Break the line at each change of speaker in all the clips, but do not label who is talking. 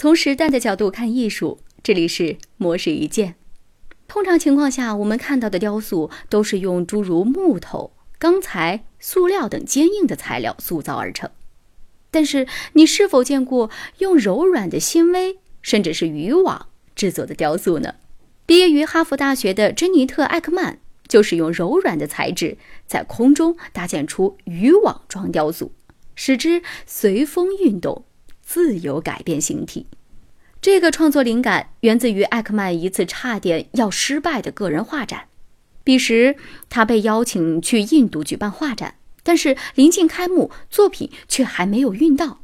从时代的角度看艺术，这里是模式一见。通常情况下，我们看到的雕塑都是用诸如木头、钢材、塑料等坚硬的材料塑造而成。但是，你是否见过用柔软的纤维，甚至是渔网制作的雕塑呢？毕业于哈佛大学的珍妮特·艾克曼，就是用柔软的材质在空中搭建出渔网状雕塑，使之随风运动。自由改变形体，这个创作灵感源自于艾克曼一次差点要失败的个人画展。彼时，他被邀请去印度举办画展，但是临近开幕，作品却还没有运到。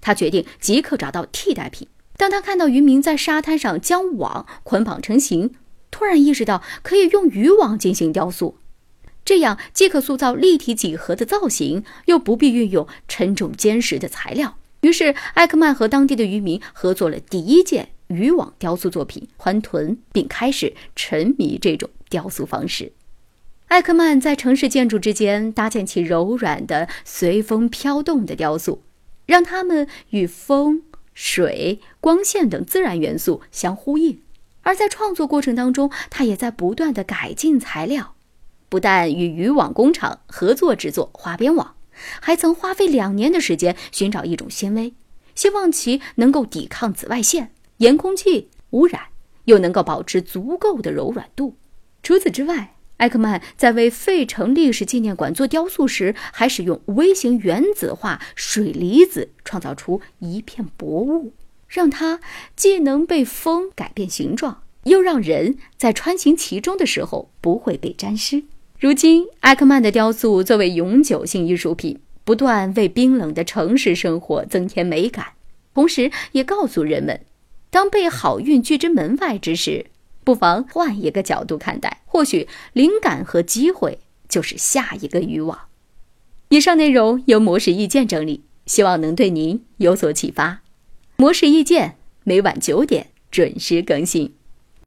他决定即刻找到替代品。当他看到渔民在沙滩上将网捆绑成型，突然意识到可以用渔网进行雕塑，这样既可塑造立体几何的造型，又不必运用沉重坚实的材料。于是，艾克曼和当地的渔民合作了第一件渔网雕塑作品“欢豚”，并开始沉迷这种雕塑方式。艾克曼在城市建筑之间搭建起柔软的、随风飘动的雕塑，让它们与风、水、光线等自然元素相呼应。而在创作过程当中，他也在不断的改进材料，不但与渔网工厂合作制作花边网。还曾花费两年的时间寻找一种纤维，希望其能够抵抗紫外线、盐空气污染，又能够保持足够的柔软度。除此之外，艾克曼在为费城历史纪念馆做雕塑时，还使用微型原子化水离子创造出一片薄雾，让它既能被风改变形状，又让人在穿行其中的时候不会被沾湿。如今，艾克曼的雕塑作为永久性艺术品，不断为冰冷的城市生活增添美感，同时也告诉人们，当被好运拒之门外之时，不妨换一个角度看待，或许灵感和机会就是下一个渔网。以上内容由模式意见整理，希望能对您有所启发。模式意见每晚九点准时更新。